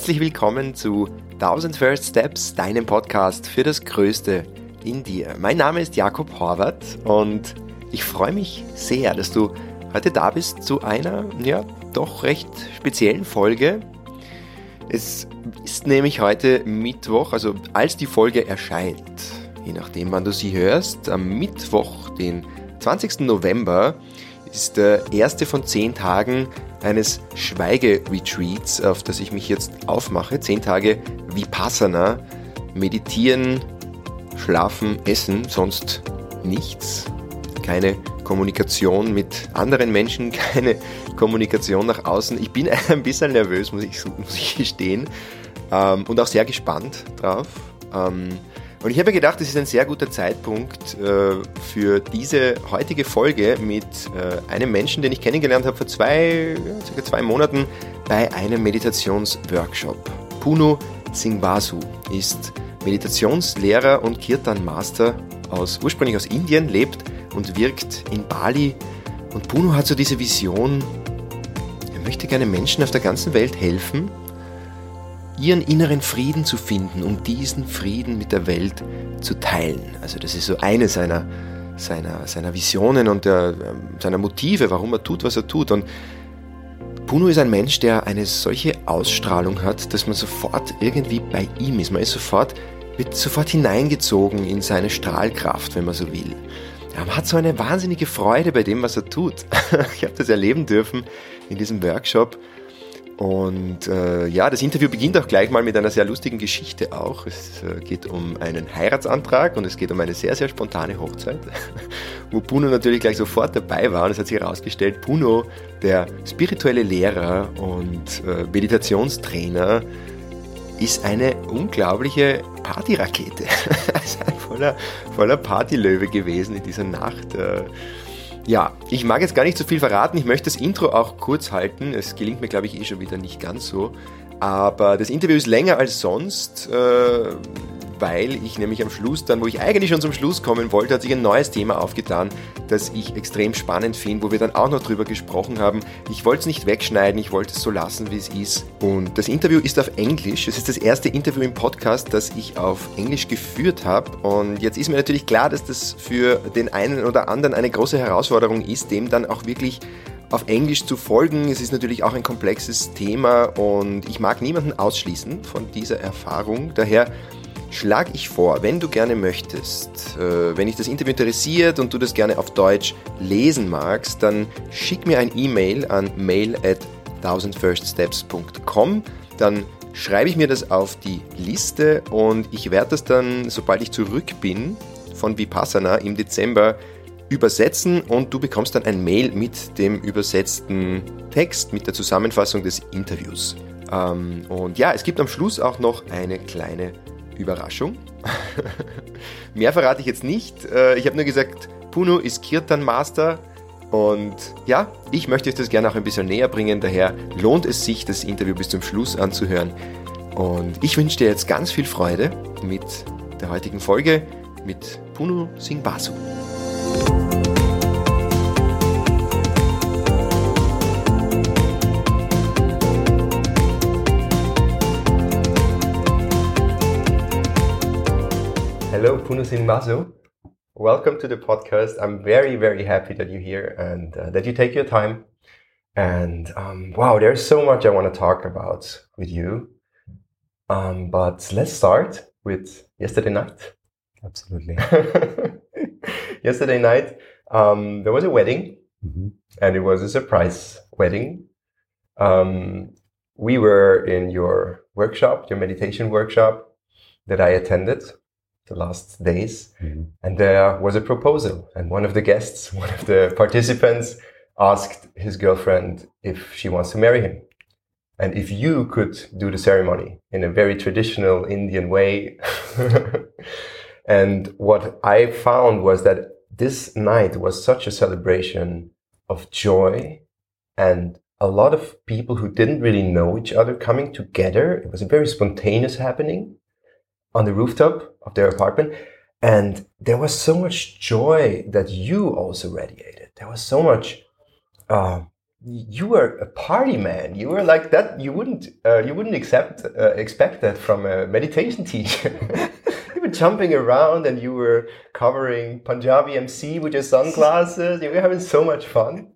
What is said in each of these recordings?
herzlich willkommen zu 1000 First Steps, deinem Podcast für das Größte in dir. Mein Name ist Jakob Horvath und ich freue mich sehr, dass du heute da bist zu einer, ja, doch recht speziellen Folge. Es ist nämlich heute Mittwoch, also als die Folge erscheint, je nachdem wann du sie hörst, am Mittwoch, den 20. November, ist der erste von zehn Tagen eines Schweigeretreats, auf das ich mich jetzt aufmache. Zehn Tage Vipassana, meditieren, schlafen, essen, sonst nichts. Keine Kommunikation mit anderen Menschen, keine Kommunikation nach außen. Ich bin ein bisschen nervös, muss ich, muss ich gestehen. Ähm, und auch sehr gespannt drauf. Ähm, und ich habe gedacht, es ist ein sehr guter Zeitpunkt äh, für diese heutige Folge mit äh, einem Menschen, den ich kennengelernt habe vor zwei, circa zwei Monaten bei einem Meditationsworkshop. Puno Singvasu ist Meditationslehrer und Kirtan Master aus, ursprünglich aus Indien, lebt und wirkt in Bali. Und Puno hat so diese Vision, er möchte gerne Menschen auf der ganzen Welt helfen, ihren inneren Frieden zu finden, um diesen Frieden mit der Welt zu teilen. Also das ist so eine seiner, seiner, seiner Visionen und der, ähm, seiner Motive, warum er tut, was er tut. Und Puno ist ein Mensch, der eine solche Ausstrahlung hat, dass man sofort irgendwie bei ihm ist. Man ist sofort, wird sofort hineingezogen in seine Strahlkraft, wenn man so will. Man hat so eine wahnsinnige Freude bei dem, was er tut. Ich habe das erleben dürfen in diesem Workshop und äh, ja, das Interview beginnt auch gleich mal mit einer sehr lustigen Geschichte auch. Es äh, geht um einen Heiratsantrag und es geht um eine sehr, sehr spontane Hochzeit, wo Puno natürlich gleich sofort dabei war. Und es hat sich herausgestellt, Puno, der spirituelle Lehrer und äh, Meditationstrainer, ist eine unglaubliche Partyrakete. also ein voller, voller Partylöwe gewesen in dieser Nacht. Ja, ich mag jetzt gar nicht so viel verraten. Ich möchte das Intro auch kurz halten. Es gelingt mir, glaube ich, eh schon wieder nicht ganz so. Aber das Interview ist länger als sonst. Äh, weil ich nämlich am Schluss dann, wo ich eigentlich schon zum Schluss kommen wollte, hat sich ein neues Thema aufgetan, das ich extrem spannend finde, wo wir dann auch noch drüber gesprochen haben. Ich wollte es nicht wegschneiden, ich wollte es so lassen, wie es ist. Und das Interview ist auf Englisch. Es ist das erste Interview im Podcast, das ich auf Englisch geführt habe. Und jetzt ist mir natürlich klar, dass das für den einen oder anderen eine große Herausforderung ist, dem dann auch wirklich auf Englisch zu folgen. Es ist natürlich auch ein komplexes Thema und ich mag niemanden ausschließen von dieser Erfahrung. Daher schlage ich vor, wenn du gerne möchtest, äh, wenn dich das Interview interessiert und du das gerne auf Deutsch lesen magst, dann schick mir ein E-Mail an mail at 1000firststeps.com. Dann schreibe ich mir das auf die Liste und ich werde das dann, sobald ich zurück bin von Vipassana im Dezember, übersetzen und du bekommst dann ein Mail mit dem übersetzten Text, mit der Zusammenfassung des Interviews. Ähm, und ja, es gibt am Schluss auch noch eine kleine Überraschung. Mehr verrate ich jetzt nicht. Äh, ich habe nur gesagt, Puno ist Kirtan Master. Und ja, ich möchte euch das gerne auch ein bisschen näher bringen. Daher lohnt es sich, das Interview bis zum Schluss anzuhören. Und ich wünsche dir jetzt ganz viel Freude mit der heutigen Folge mit Puno Singbasu. Hello, Punusin Mazu. Welcome to the podcast. I'm very, very happy that you're here and uh, that you take your time. And um, wow, there's so much I want to talk about with you. Um, but let's start with yesterday night. Absolutely. yesterday night, um, there was a wedding, mm-hmm. and it was a surprise wedding. Um, we were in your workshop, your meditation workshop that I attended the last days. Mm-hmm. And there was a proposal. And one of the guests, one of the participants, asked his girlfriend if she wants to marry him. And if you could do the ceremony in a very traditional Indian way. and what I found was that this night was such a celebration of joy and a lot of people who didn't really know each other coming together. It was a very spontaneous happening on the rooftop of their apartment. And there was so much joy that you also radiated. There was so much uh, you were a party man. You were like that. You wouldn't uh, you wouldn't accept uh, expect that from a meditation teacher. you were jumping around and you were covering Punjabi MC with your sunglasses. You were having so much fun.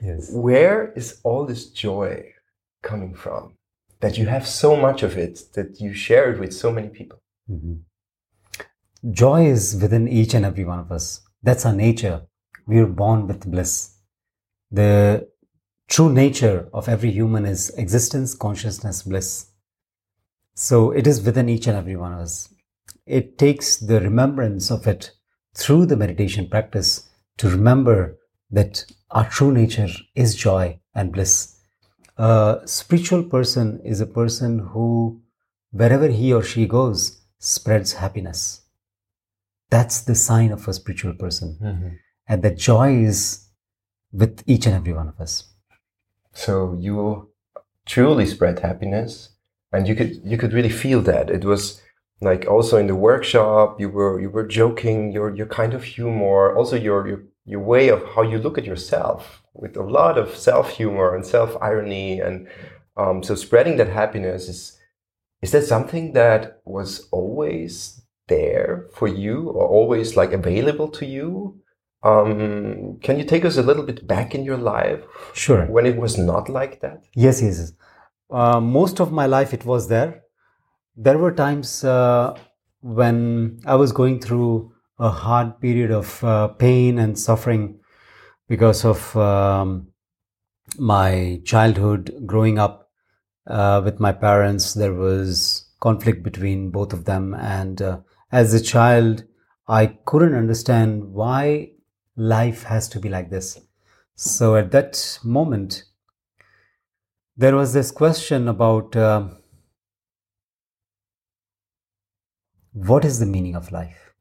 Yes. Where is all this joy coming from? That you have so much of it that you share it with so many people. Mhm. Joy is within each and every one of us. That's our nature. We are born with bliss. The true nature of every human is existence, consciousness, bliss. So it is within each and every one of us. It takes the remembrance of it through the meditation practice to remember that our true nature is joy and bliss. A spiritual person is a person who, wherever he or she goes, spreads happiness. That's the sign of a spiritual person. And that joy is with each and every one of us. So you truly spread happiness, and you could you could really feel that. It was like also in the workshop, you were you were joking, your your kind of humor, also your your your way of how you look at yourself with a lot of self humor and self irony, and um, so spreading that happiness is is that something that was always there for you or always like available to you? Um, can you take us a little bit back in your life Sure. when it was not like that? Yes, yes. yes. Uh, most of my life it was there. There were times uh, when I was going through a hard period of uh, pain and suffering because of um, my childhood growing up uh, with my parents. There was conflict between both of them, and uh, as a child, I couldn't understand why life has to be like this. So at that moment, there was this question about uh, what is the meaning of life?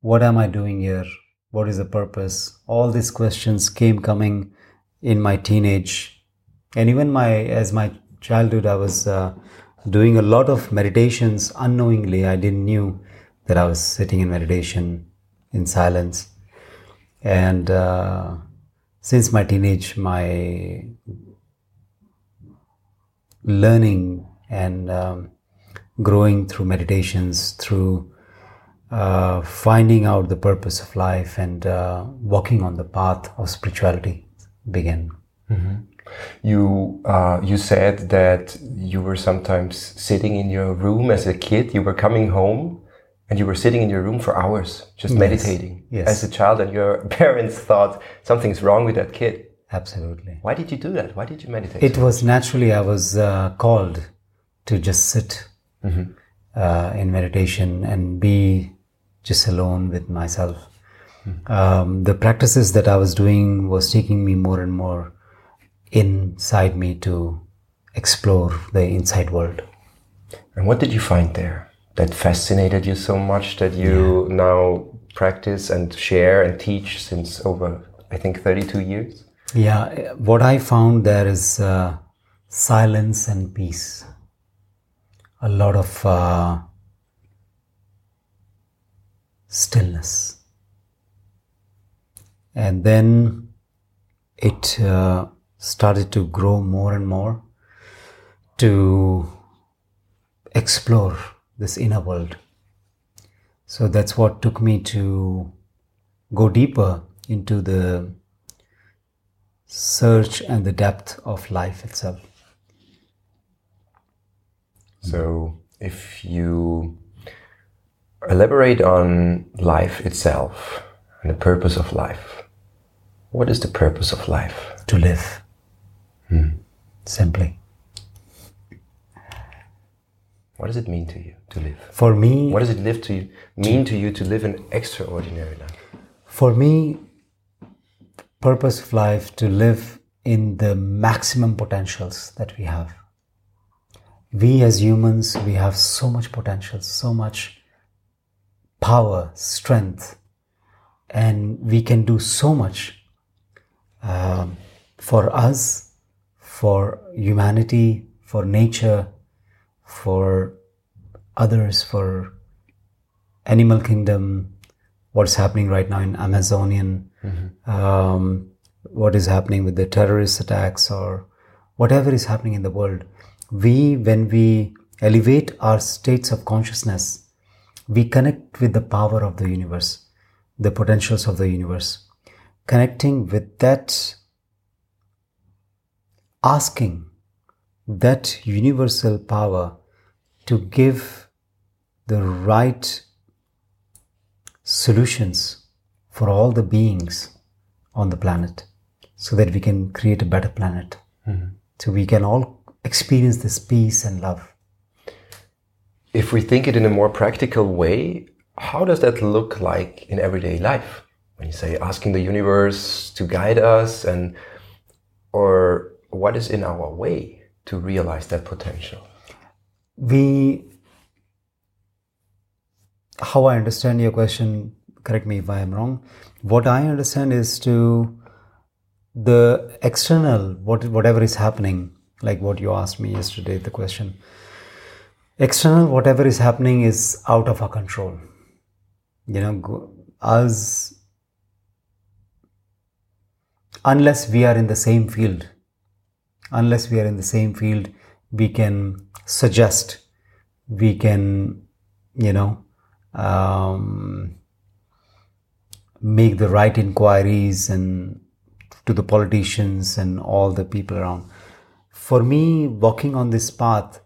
What am I doing here? What is the purpose? All these questions came coming in my teenage, and even my as my childhood. I was uh, doing a lot of meditations unknowingly. I didn't knew that I was sitting in meditation in silence, and uh, since my teenage, my learning and um, growing through meditations, through uh, finding out the purpose of life and uh, walking on the path of spirituality began. You uh, you said that you were sometimes sitting in your room as a kid. You were coming home, and you were sitting in your room for hours just Yes. meditating Yes. as a child, and your parents thought something's wrong with that kid. Absolutely. Why did you do that? Why did you meditate? It was naturally I was uh, called to just sit uh, in meditation and be just alone with myself. Um, the practices that I was doing was taking me more and more inside me to explore the inside world. and what did you find there that fascinated you so much that you now practice and share and teach since over, I think, thirty-two years? Yeah, what I found there is uh, silence and peace. A lot of uh, stillness. And then it uh, started to grow more and more to explore this inner world. So that's what took me to go deeper into the search and the depth of life itself. So, if you elaborate on life itself and the purpose of life, what is the purpose of life? To live. Simply. What does it mean to you to live? For me, What does it live to you, mean to you to live an extraordinary life? for me, purpose of life to live in the maximum potentials that we have. We as humans, we have so much potential, so much power, strength, and we can do so much um, for us, for humanity, for nature, for others, for animal kingdom, what's happening right now in Amazonian. Um, what is happening with the terrorist attacks or whatever is happening in the world, we, when we elevate our states of consciousness, we connect with the power of the universe, the potentials of the universe. Connecting with that, asking that universal power to give the right solutions for all the beings on the planet so that we can create a better planet. Mm-hmm. So we can all experience this peace and love. If we think it in a more practical way, how does that look like in everyday life? When you say asking the universe to guide us and or what is in our way to realize that potential? We how I understand your question, correct me if I am wrong. What I understand is to the external, what, whatever is happening, like what you asked me yesterday, the question. External, whatever is happening is out of our control. You know, us, unless we are in the same field, unless we are in the same field, we can suggest, we can, you know, um, make the right inquiries and to the politicians and all the people around. For me, walking on this path,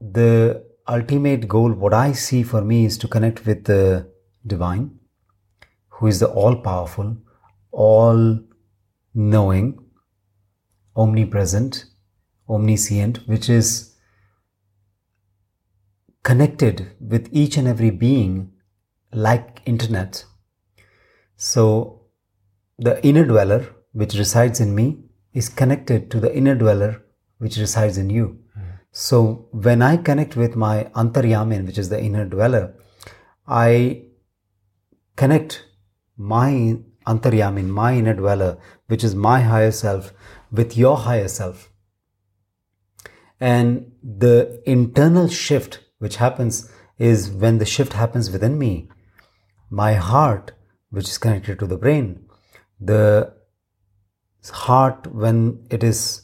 the ultimate goal, what I see for me, is to connect with the divine, who is the all powerful, all knowing, omnipresent, omniscient, which is connected with each and every being like internet. So the inner dweller which resides in me is connected to the inner dweller which resides in you. Mm. So when I connect with my antaryamin, which is the inner dweller, I connect my antaryamin, my inner dweller, which is my higher self, with your higher self. And the internal shift which happens is when the shift happens within me. My heart, which is connected to the brain, the heart, when it is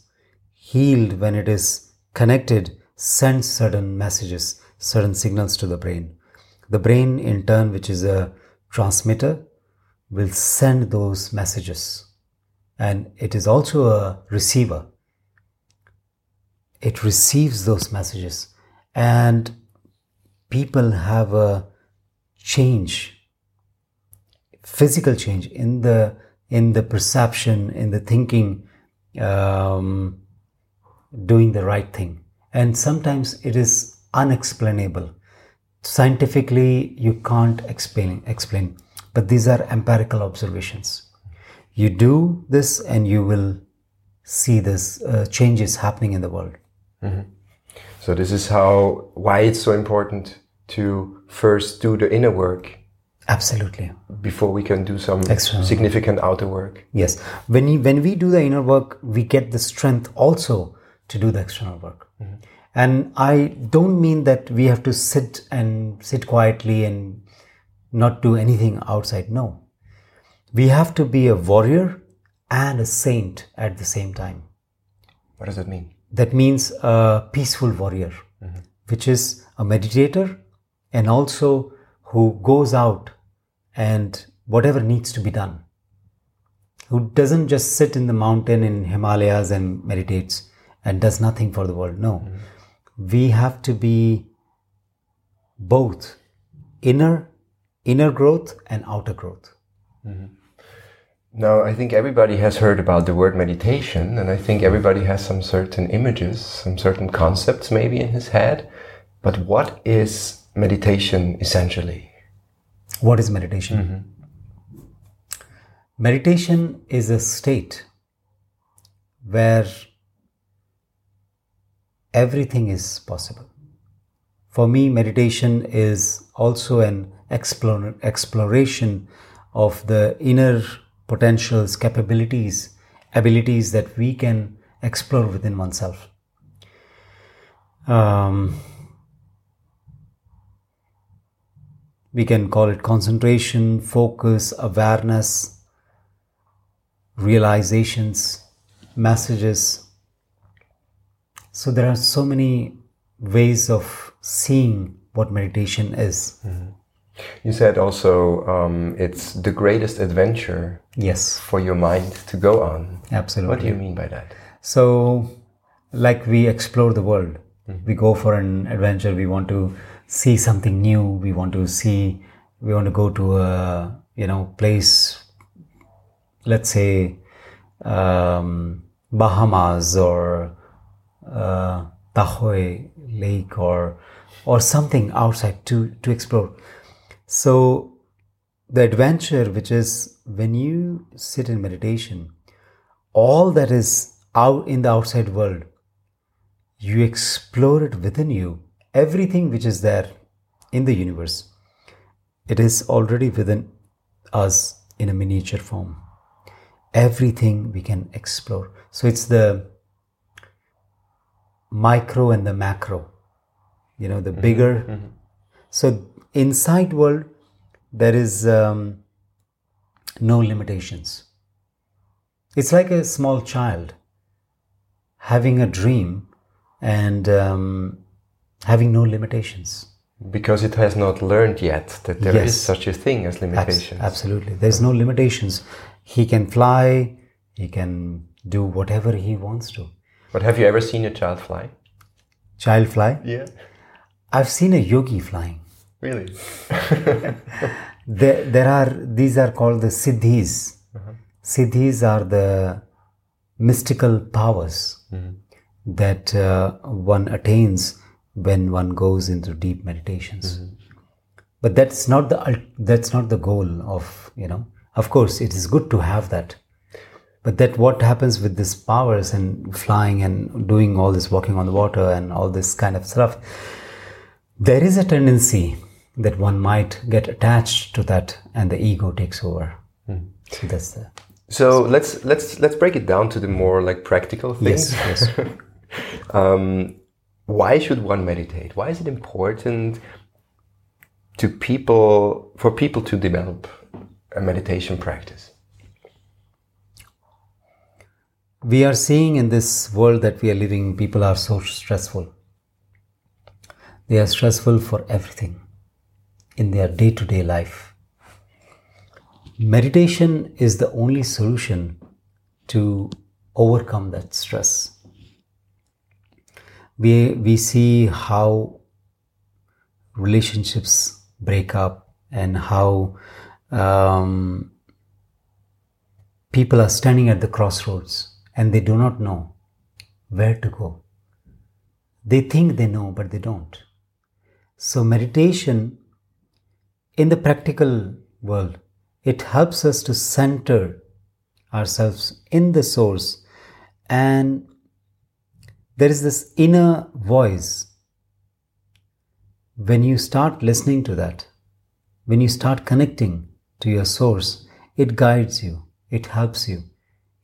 healed, when it is connected, sends certain messages, certain signals to the brain. The brain, in turn, which is a transmitter, will send those messages. And it is also a receiver. It receives those messages. And people have a change, physical change in the in the perception, in the thinking, um, doing the right thing. And sometimes it is unexplainable. Scientifically, you can't explain, explain, but these are empirical observations. You do this and you will see this uh, changes happening in the world. Mm-hmm. So this is how why it's so important to first do the inner work Absolutely. Before we can do some External. significant outer work. Yes. When, you, when we do the inner work, we get the strength also to do the external work. Mm-hmm. And I don't mean that we have to sit and sit quietly and not do anything outside. No. We have to be a warrior and a saint at the same time. What does that mean? That means a peaceful warrior, mm-hmm. which is a meditator and also who goes out and whatever needs to be done. Who doesn't just sit in the mountain in Himalayas and meditates and does nothing for the world. No. Mm-hmm. We have to be both inner inner growth and outer growth. Mm-hmm. Now, I think everybody has heard about the word meditation, and I think everybody has some certain images, some certain concepts maybe in his head. But what is meditation essentially? What is meditation? Mm-hmm. Meditation is a state where everything is possible. For me, meditation is also an exploration of the inner potentials, capabilities, abilities that we can explore within oneself. Um, we can call it concentration, focus, awareness, realizations, messages. So there are so many ways of seeing what meditation is. You said also um, it's the greatest adventure Yes, for your mind to go on. absolutely. What do you mean by that? So, like we explore the world, we go for an adventure. We want to see something new. We want to see. We want to go to a you know place. Let's say um, Bahamas or uh, Tahoe Lake or or something outside to to explore. So the adventure, which is when you sit in meditation, all that is out in the outside world, you explore it within you. Everything which is there in the universe, it is already within us in a miniature form. Everything we can explore. So it's the micro and the macro, you know, the mm-hmm, bigger. Mm-hmm. So inside world, there is um, no limitations. It's like a small child having a dream and um, having no limitations. Because it has not learned yet that there is Yes. such a thing as Abs- limitations. absolutely. There's no limitations. He can fly, he can do whatever he wants to. But have you ever seen a child fly? Child fly? Yeah. I've seen a yogi flying. Really? There, there are, these are called the siddhis. Uh-huh. Siddhis are the mystical powers mm-hmm. that uh, one attains when one goes into deep meditations. Mm-hmm. But that's not the that's not the goal of you know. Of course, it is good to have that, but that what happens with these powers and flying and doing all this walking on the water and all this kind of stuff, there is a tendency that one might get attached to that and the ego takes over. So that's the So let's let's let's break it down to the more like practical things. yes, yes. um, why should one meditate? Why is it important to people for people to develop a meditation practice? we are seeing in this world that we are living, people are so stressful. They are stressful for everything in their day to day life. Meditation is the only solution to overcome that stress. We, we see how relationships break up and how um, people are standing at the crossroads and they do not know where to go. They think they know, but they don't. So, meditation in the practical world, it helps us to center ourselves in the source, and there is this inner voice. When you start listening to that, when you start connecting to your source, it guides you, it helps you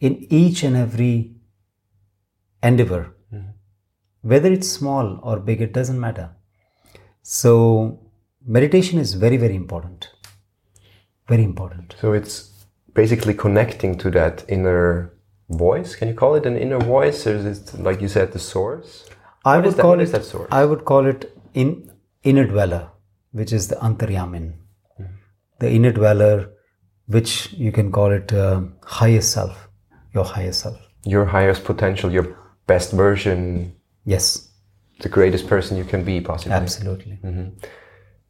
in each and every endeavor. Mm-hmm. Whether it's small or big, it doesn't matter. So, meditation is very, very important. Very important. So it's basically connecting to that inner voice. Can you call it an inner voice, or is it like you said, the source? I What would is call it. that source? I would call it in inner dweller, which is the antaryamin, the inner dweller, which you can call it uh, higher self, your higher self. Your highest potential, your best version, Yes, the greatest person you can be, possibly. absolutely.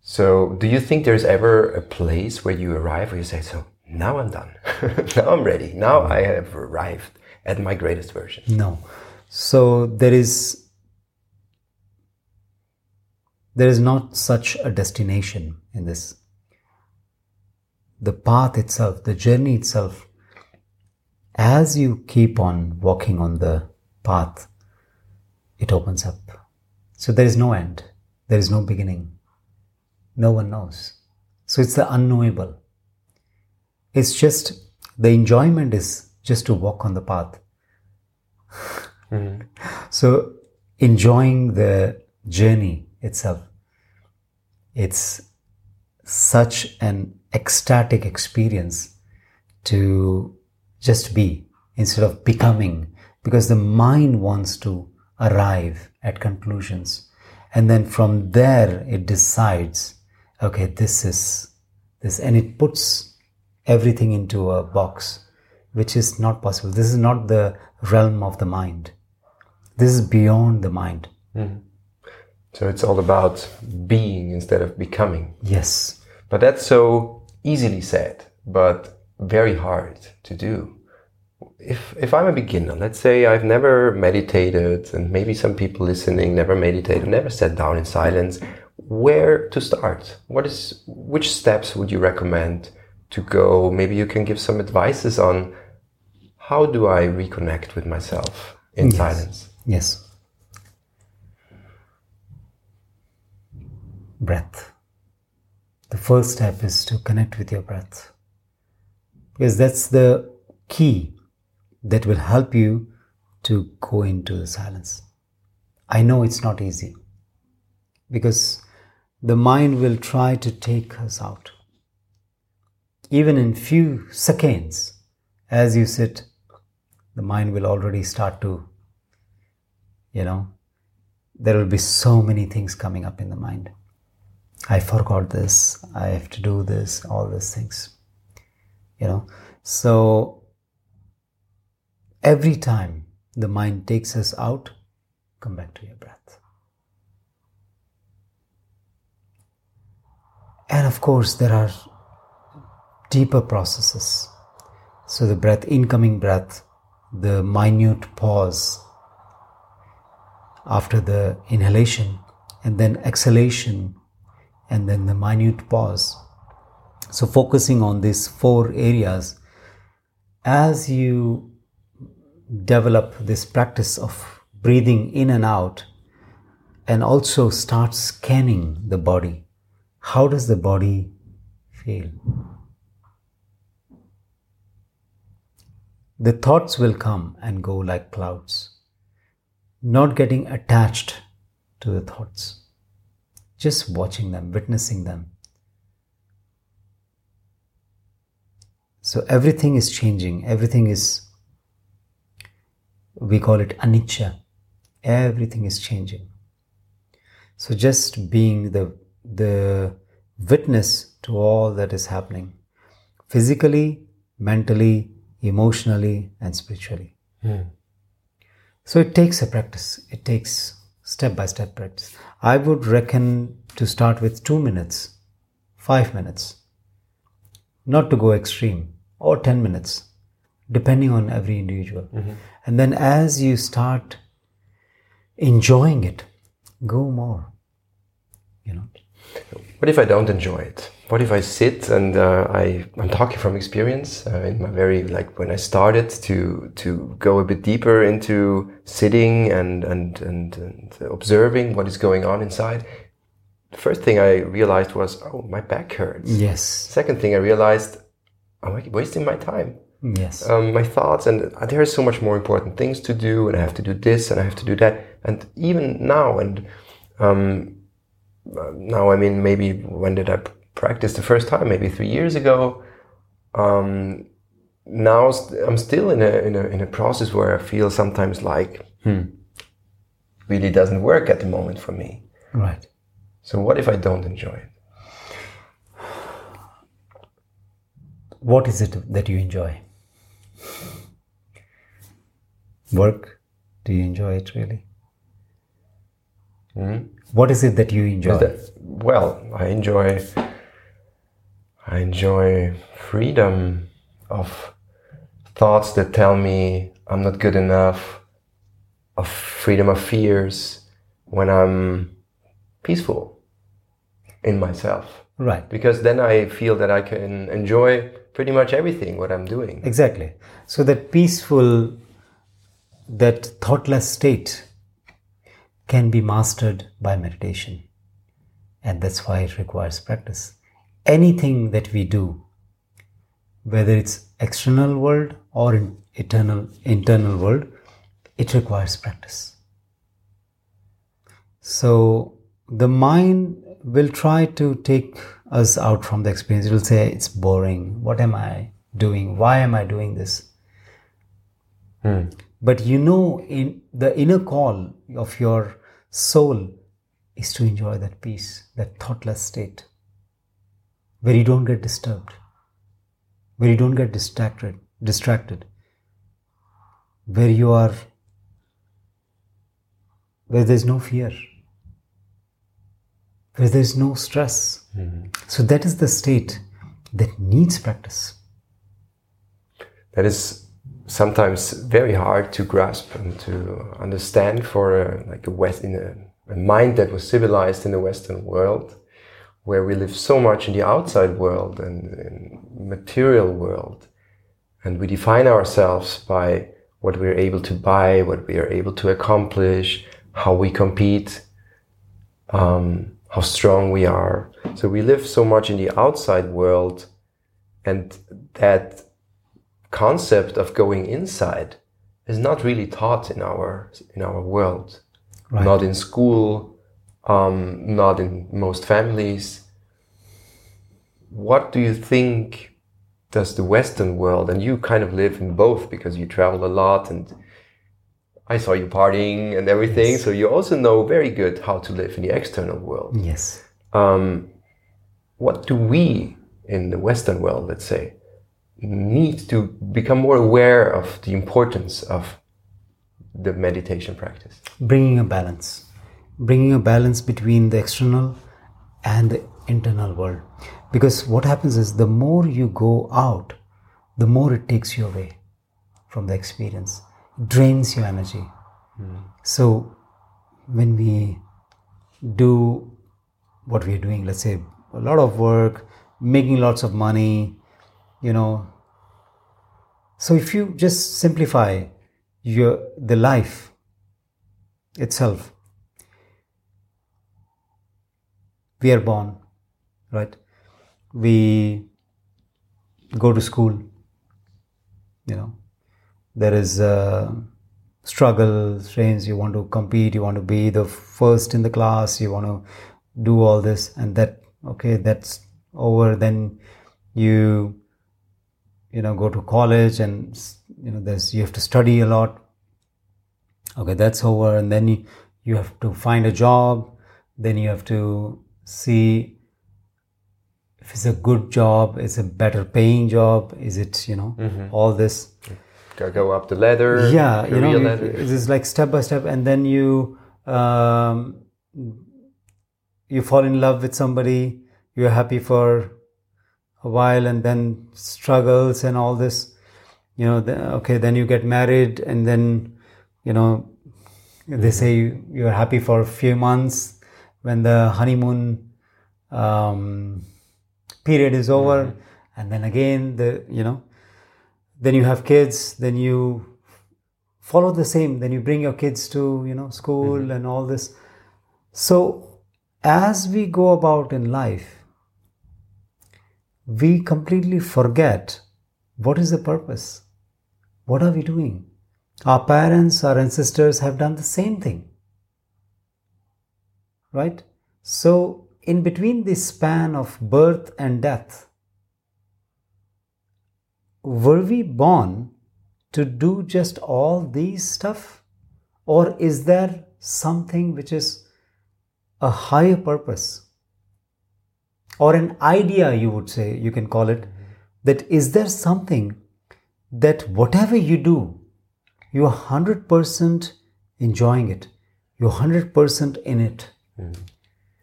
So, do you think there's ever a place where you arrive where you say, "So now I'm done. now I'm ready. Now I have arrived at my greatest version." No. So there is there is not such a destination in this. The path itself, the journey itself, as you keep on walking on the path, it opens up. So there is no end. There is no beginning. No one knows. So it's the unknowable. It's just the enjoyment is just to walk on the path. Mm-hmm. So, enjoying the journey itself, it's such an ecstatic experience to just be instead of becoming because the mind wants to arrive at conclusions and then from there it decides okay this is this and it puts everything into a box which is not possible. This is not the realm of the mind. This is beyond the mind. Mm-hmm. So it's all about being instead of becoming. yes. But that's so easily said, but very hard to do. If, if I'm a beginner, let's say I've never meditated, and maybe some people listening never meditated, never sat down in silence, where to start? What is, which steps would you recommend to go? Maybe you can give some advices on how do I reconnect with myself in Yes. silence? Yes. Breath. The first step is to connect with your breath. Because that's the key that will help you to go into the silence. I know it's not easy because the mind will try to take us out. Even in few seconds, as you sit, the mind will already start to you know there will be so many things coming up in the mind. I forgot this i have to do this all these things you know. So every time the mind takes us out come back to your breath and of course there are deeper processes so the breath incoming breath the minute pause after the inhalation and then exhalation and then the minute pause. So, focusing on these four areas, as you develop this practice of breathing in and out, and also start scanning the body, how does the body feel? The thoughts will come and go like clouds not getting attached to the thoughts, just watching them, witnessing them. So everything is changing, everything is, we call it anicca, everything is changing. So just being the, the witness to all that is happening, physically, mentally, emotionally, and spiritually. Hmm. So it takes a practice. It takes step by step practice. I would reckon to start with two minutes, five minutes, not to go extreme, or 10 minutes, depending on every individual. Mm-hmm. And then as you start enjoying it, go more. You know, What if I don't enjoy it? What if I sit and uh, I I'm talking from experience uh, in my very like when I started to to go a bit deeper into sitting and and and, and observing what is going on inside. The first thing I realized was oh my back hurts. yes, Second thing I realized I'm like wasting my time. yes, um, my thoughts and there are so much more important things to do and i have to do this and i have to do that and even now and um, now i mean maybe when did I practice the first time maybe three years ago um, now st- i'm still in a, in a in a process where i feel sometimes like hmm, really doesn't work at the moment for me right. so what if i don't enjoy it What is it that you enjoy? Work? Do you enjoy it really? What is it that you enjoy? That- well, I enjoy I enjoy freedom of thoughts that tell me I'm not good enough, of freedom of fears when I'm peaceful in myself. right. Because then I feel that I can enjoy pretty much everything what I'm doing. Exactly. So that peaceful, that thoughtless state can be mastered by meditation. And that's why it requires practice. Anything that we do, whether it's external world or in eternal internal world, it requires practice. So the mind will try to take us out from the experience. It will say, It's boring. What am I doing? Why am I doing this? Hmm. But you know, in the inner call of your soul is to enjoy that peace, that thoughtless state, where you don't get disturbed, where you don't get distracted, distracted, where you are, where there's no fear, where there's no stress. Mm-hmm. So that is the state that needs practice. That is sometimes very hard to grasp and to understand for a, like a West in a, a mind that was civilized in the Western world, where we live so much in the outside world and in material world, and we define ourselves by what we're able to buy, what we are able to accomplish, how we compete, um, how strong we are. So we live so much in the outside world, and that concept of going inside is not really taught in our in our world, Right. not in school, um, not in most families. What do you think does the Western world, and you kind of live in both because you travel a lot, and I saw you partying and everything, so you also know very good how to live in the external world. Yes. Um, what do we in the Western world, let's say, need to become more aware of the importance of the meditation practice? bringing a balance. Bringing a balance between the external and the internal world. Because what happens is the more you go out the more it takes you away from the experience. Drains your energy. So when we do what we're doing let's say a lot of work making lots of money you know so if you just simplify your the life itself. We are born, right? We go to school, you know, there is uh, struggle, strains, you want to compete, you want to be the first in the class, you want to do all this, and that, okay, that's over. Then you, you know, go to college and, you know, there's, you have to study a lot. Okay that's over. And then you, you have to find a job. Then you have to see if it's a good job it's a better paying job? Is it you know all this. Go- Go up the ladder, yeah you know it's like step by step. And then you um, you fall in love with somebody you're happy for a while and then struggles and all this you know the, okay then you get married and then you know they say you, you're happy for a few months. When the honeymoon um, period is over and then again the you know then you have kids then you follow the same then you bring your kids to you know school and all this. So as we go about in life we completely forget what is the purpose. What are we doing? Our parents our ancestors have done the same thing. Right? So in between this span of birth and death were we born to do just all these stuff? Or is there something which is a higher purpose or an idea you would say you can call it that is there something that whatever you do you're 100% enjoying it you're 100% in it mm-hmm.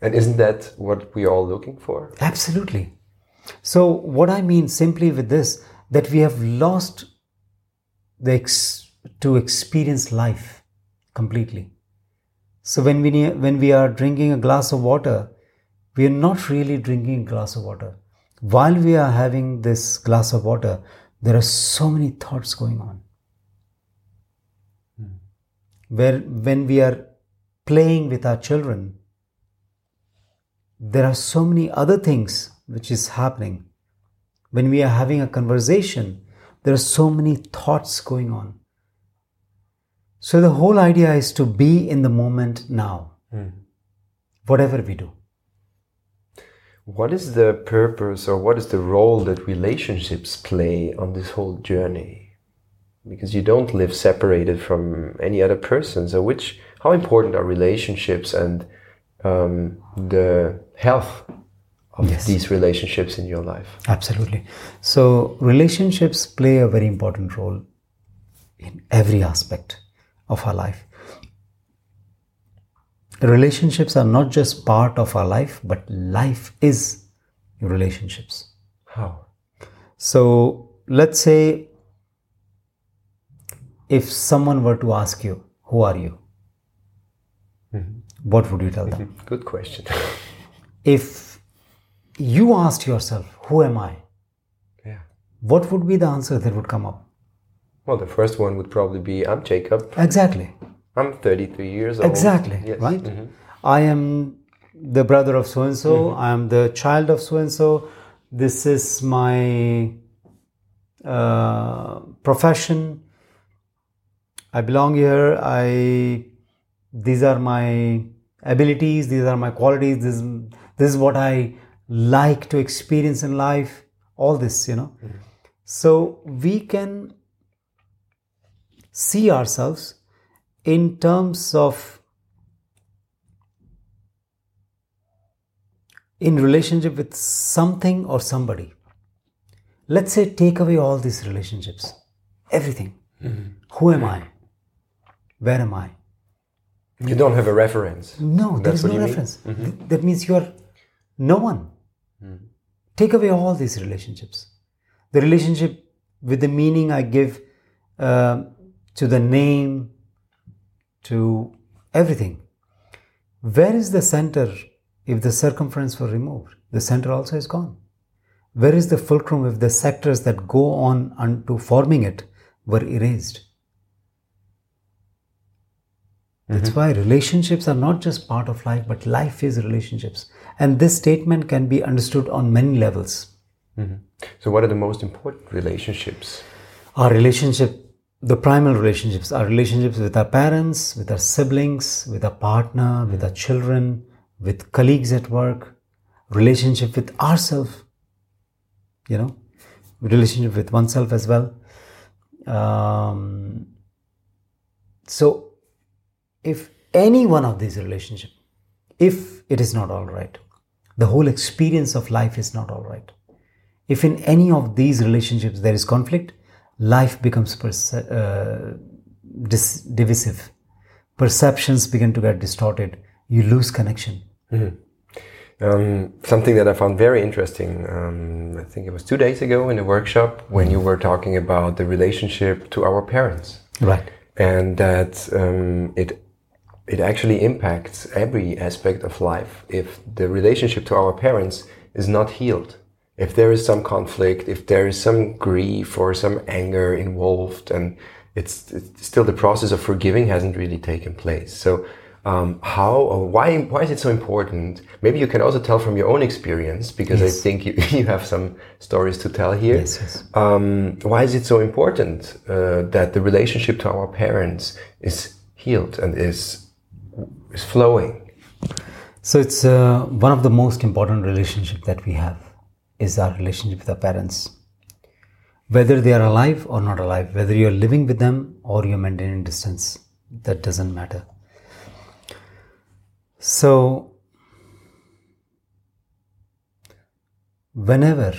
And isn't that what we are all looking for? Absolutely. So, what I mean simply with this, that we have lost the ex- to experience life completely. So, when we when we are drinking a glass of water, we are not really drinking a glass of water. While we are having this glass of water, there are so many thoughts going on. Hmm. Where when we are playing with our children, there are so many other things which is happening. When we are having a conversation there are so many thoughts going on. So the whole idea is to be in the moment now. Hmm. Whatever we do What is the purpose or what is the role that relationships play on this whole journey? because you don't live separated from any other person. So, which how important are relationships and um, the health of Yes. these relationships in your life? Absolutely. So, relationships play a very important role in every aspect of our life. Relationships are not just part of our life, but life is relationships. How? So, let's say if someone were to ask you, Who are you? Mm-hmm. What would you tell them? Mm-hmm. Good question. If you asked yourself, Who am I? yeah. What would be the answer that would come up? Well, the first one would probably be I'm Jacob. Exactly. I'm 33 years old. Exactly. Yes. Right? Mhm. I am the brother of so and so. I am the child of so and so. This is my uh, profession. I belong here. I these are my abilities. These are my qualities. This this is what I like to experience in life. All this, you know. So we can see ourselves in terms of in relationship with something or somebody. Let's say take away all these relationships. Everything. Mm-hmm. Who am i? Where am i? You don't have a reference. no there That's is what no reference. Mm-hmm. Th- that means you are no one. Mm-hmm. Take away all these relationships. The relationship with the meaning i give uh, to the name to everything. Where is the center if the circumference were removed? The center also is gone. Where is the fulcrum if the sectors that go on unto forming it were erased? That's mm-hmm. why relationships are not just part of life but life is relationships. And this statement can be understood on many levels. Mm-hmm. So, what are the most important relationships? our relationship the primal relationships our relationships with our parents with our siblings with our partner with our children with colleagues at work relationship with ourselves you know relationship with oneself as well. Um, so if any one of these relationships, if it is not all right the whole experience of life is not all right if in any of these relationships there is conflict life becomes perce- uh, dis- divisive. Perceptions begin to get distorted. You lose connection. Um, something that I found very interesting, um, I think it was two days ago in a workshop when you were talking about the relationship to our parents. Right. And that um, it it actually impacts every aspect of life. If the relationship to our parents is not healed, if there is some conflict, if there is some grief or some anger involved, and it's, it's still the process of forgiving hasn't really taken place. So, um, how or why why is it so important? Maybe you can also tell from your own experience because I think you, you have some stories to tell here. Yes, yes. Um, why is it so important uh, that the relationship to our parents is healed and is is flowing? so it's uh, one of the most important relationship that we have is our relationship with our parents whether they are alive or not alive whether you're living with them or you're maintaining distance that doesn't matter so whenever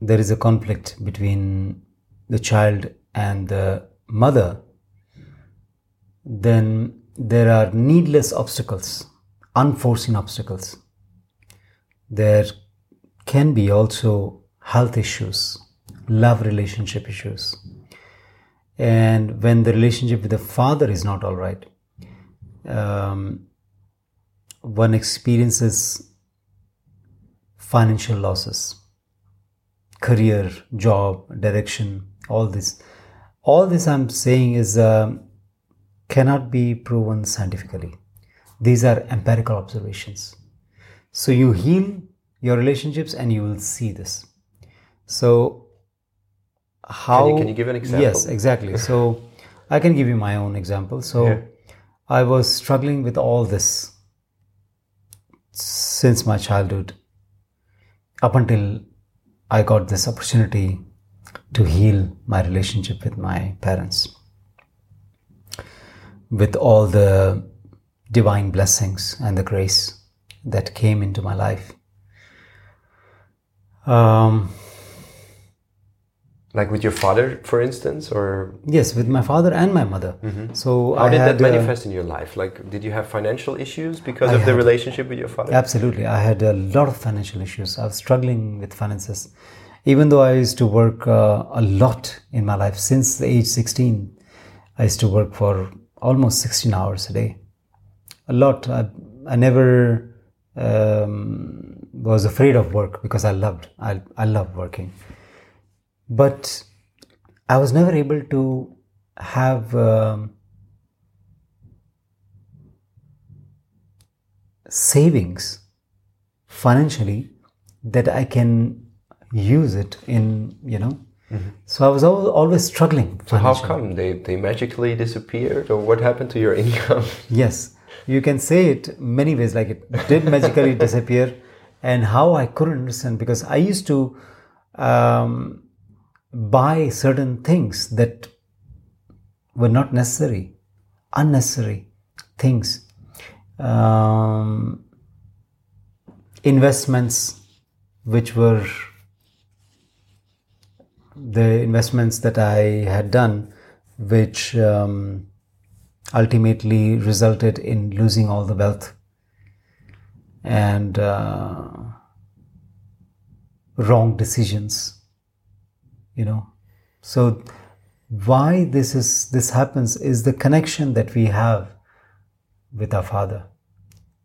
there is a conflict between the child and the mother, then there are needless obstacles, unforeseen obstacles. There can be also health issues, love relationship issues. And when the relationship with the father is not all right, um, one experiences financial losses, career, job, direction, all this. All this I'm saying is um, cannot be proven scientifically. These are empirical observations. So you heal your relationships and you will see this. So how can you give an example? Yes, exactly. So I can give you my own example. So Yeah. I was struggling with all this since my childhood up until I got this opportunity to heal my relationship with my parents. With all the divine blessings and the grace that came into my life. Um, like with your father, for instance, or yes, with my father and my mother. So how I did had, that uh, manifest in your life? Like, did you have financial issues because I of the relationship with your father? Absolutely. I had a lot of financial issues. I was struggling with finances. Even though I used to work uh, a lot in my life, since the age 16, I used to work for almost 16 hours a day. A lot. I, I never um, was afraid of work because I loved, I, I love working. But I was never able to have um, savings financially that I can use it in, you know. So I was al- always struggling. so how come they, they magically disappeared, or what happened to your income? Yes, you can say it many ways. Like it did magically disappear, and how I couldn't understand because I used to um, buy certain things that were not necessary, unnecessary things, um, investments which were the investments that I had done, which um, ultimately resulted in losing all the wealth and uh, wrong decisions you know? So why this is this happens is the connection that we have with our father.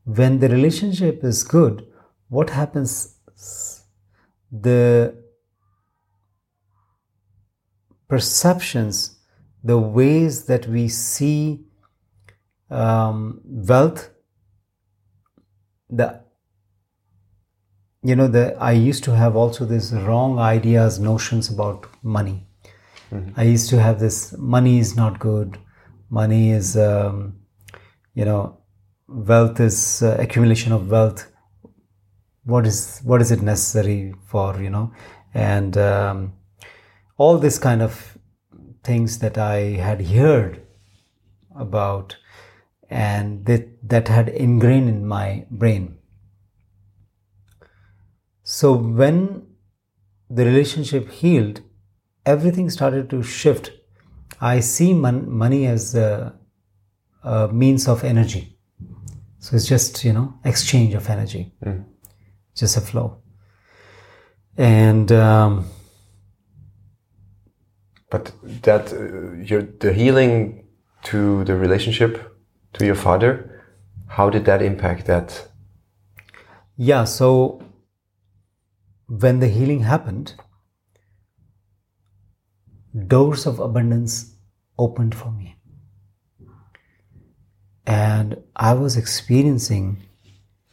When the relationship is good what happens? The perceptions the ways that we see um, wealth the you know the i used to have also this wrong ideas notions about money. I used to have this money is not good. Money is um, you know wealth is uh, accumulation of wealth. What is what is it necessary for you know? And um, all this kind of things that i had heard about and that that had ingrained in my brain. So when the relationship healed everything started to shift. I see mon- money as a, a means of energy. So it's just you know exchange of energy. Just a flow. And um, But that uh, your the healing to the relationship to your father, how did that impact that? Yeah, so when the healing happened, doors of abundance opened for me. And I was experiencing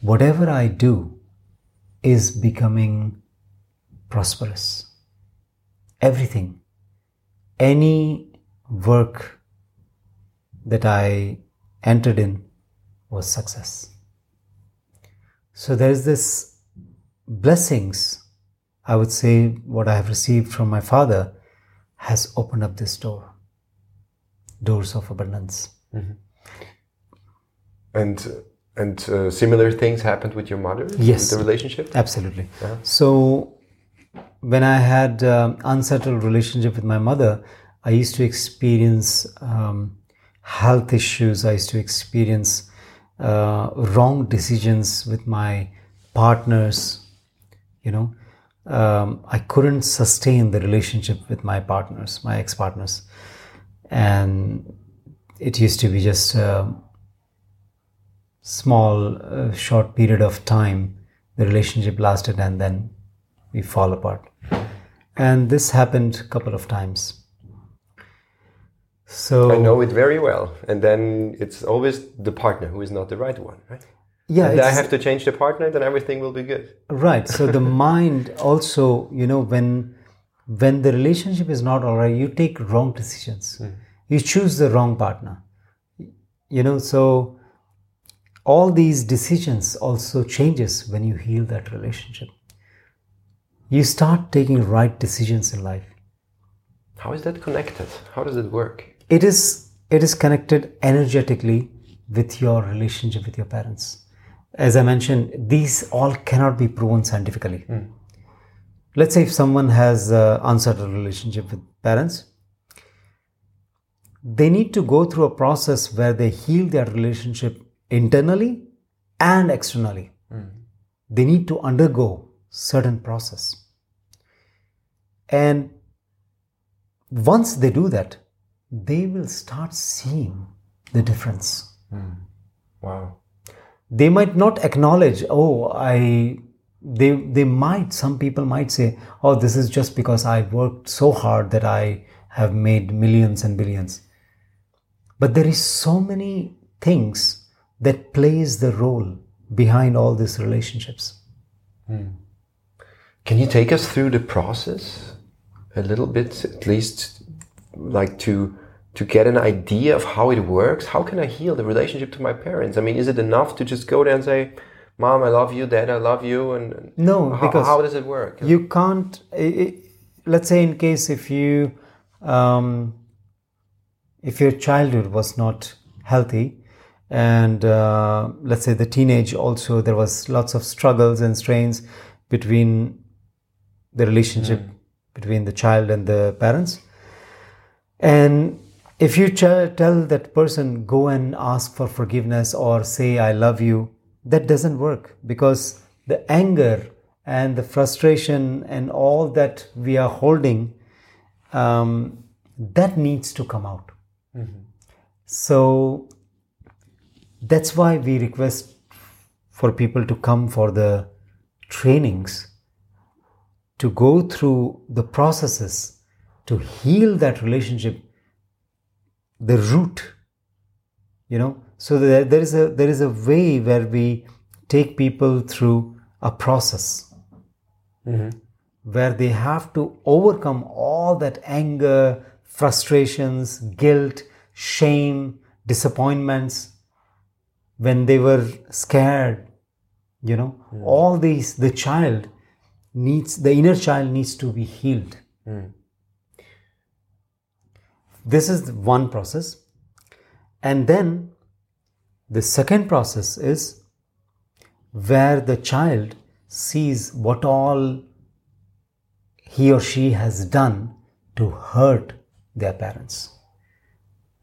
whatever I do is becoming prosperous. Everything, any work that I entered in was success. So there is this blessings, I would say, what I have received from my father has opened up this door, doors of abundance. And and uh, similar things happened with your mother. Yes. the relationship. Absolutely. So when I had um, unsettled relationship with my mother, I used to experience um, health issues. I used to experience uh, wrong decisions with my partners. You know, um, I couldn't sustain the relationship with my partners, my ex-partners, and it used to be just a small, uh, short period of time. The relationship lasted, and then we fall apart. And this happened a couple of times. So I know it very well. And then it's always the partner who is not the right one, right? yeah, and I have to change the partner, then everything will be good. right. So the mind also, you know, when when the relationship is not all right, you take wrong decisions. Mm. You choose the wrong partner. You know, so all these decisions also changes when you heal that relationship. You start taking right decisions in life. How is that connected? How does it work? It is it is connected energetically with your relationship with your parents. As I mentioned, these all cannot be proven scientifically. Let's say if someone has uh, uncertain relationship with parents, they need to go through a process where they heal their relationship internally and externally. They need to undergo certain process. And once they do that, they will start seeing the difference. Hmm. Wow. They might not acknowledge, oh, I they they might some people might say, oh, this is just because I worked so hard that I have made millions and billions. But there is so many things that plays the role behind all these relationships. Hmm. Can you take us through the process a little bit, at least, like to to get an idea of how it works? How can I heal the relationship to my parents? I mean, is it enough to just go there and say, "Mom, I love you," "Dad, I love you," and No, how, because how does it work? you can't i- i- let's say in case if you um, if your childhood was not healthy and uh, let's say the teenage also there was lots of struggles and strains between the relationship between the child and the parents and if you ch- tell that person go and ask for forgiveness or say I love you, that doesn't work because the anger and the frustration and all that we are holding, um, that needs to come out. So that's why we request for people to come for the trainings to go through the processes to heal that relationship the root you know. So there, there is a there is a way where we take people through a process mm-hmm. where they have to overcome all that anger frustrations guilt shame disappointments when they were scared you know. Mm. All these the child needs the inner child needs to be healed mm. This is one process. And then the second process is where the child sees what all he or she has done to hurt their parents.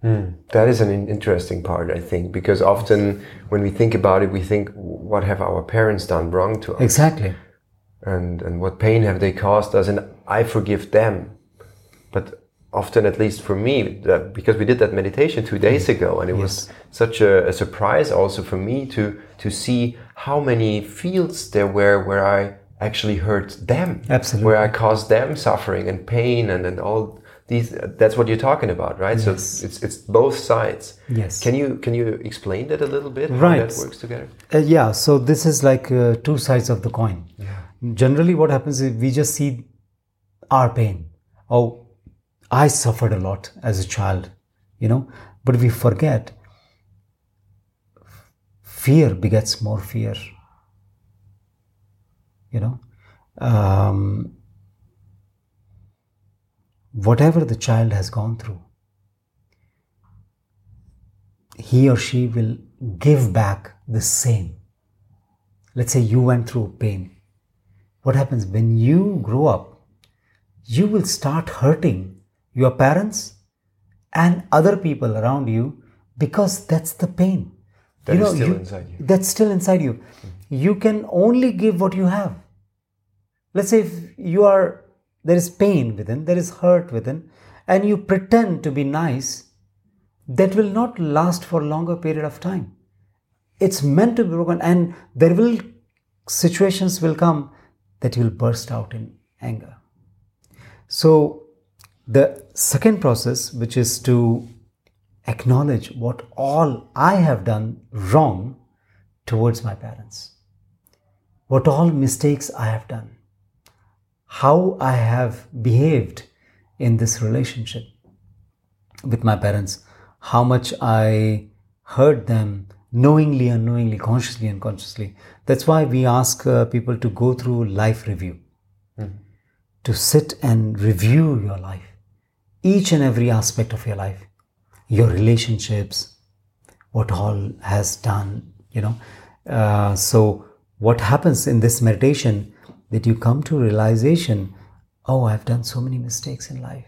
Hmm. That is an interesting part, I think, because often when we think about it, we think, what have our parents done wrong to us? exactly. And and what pain have they caused us? And i forgive them. But often at least for me that, because we did that meditation two days ago and it was such a, a surprise also for me to to see how many fields there were where i actually hurt them Absolutely. where i caused them suffering and pain and and all these that's what you're talking about right so Yes. it's it's both sides Yes. can you can you explain that a little bit Right. how that works together Uh, yeah, so this is like uh, two sides of the coin. Yeah. Generally, what happens is we just see our pain. Oh, I suffered a lot as a child, you know, but we forget fear begets more fear. You know, um, whatever the child has gone through, he or she will give back the same. Let's say you went through pain. What happens when you grow up? You will start hurting your parents and other people around you because that's the pain. That is still inside you. That's still inside you. You can only give what you have. Let's say if you are, there is pain within, there is hurt within, and you pretend to be nice, that will not last for a longer period of time it's meant to be broken and there will situations will come that you'll burst out in anger so the second process which is to acknowledge what all i have done wrong towards my parents. What all mistakes i have done. How i have behaved in this relationship with my parents, how much I hurt them knowingly, unknowingly, consciously, unconsciously. That's why we ask uh, people to go through life review, to sit and review your life each and every aspect of your life, your relationships, what all has done, you know. Uh, so, what happens in this meditation that you come to realization, oh, I've done so many mistakes in life.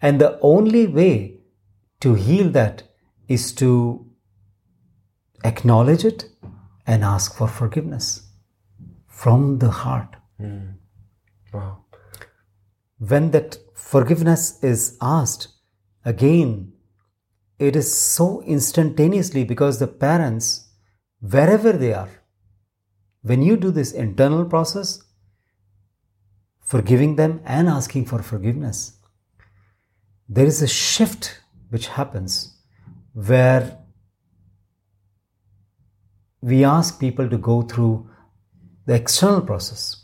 And the only way to heal that is to acknowledge it and ask for forgiveness from the heart. Mm. Wow. When that forgiveness is asked, again, it is so instantaneously because the parents, wherever they are, when you do this internal process, forgiving them and asking for forgiveness, there is a shift which happens where we ask people to go through the external process.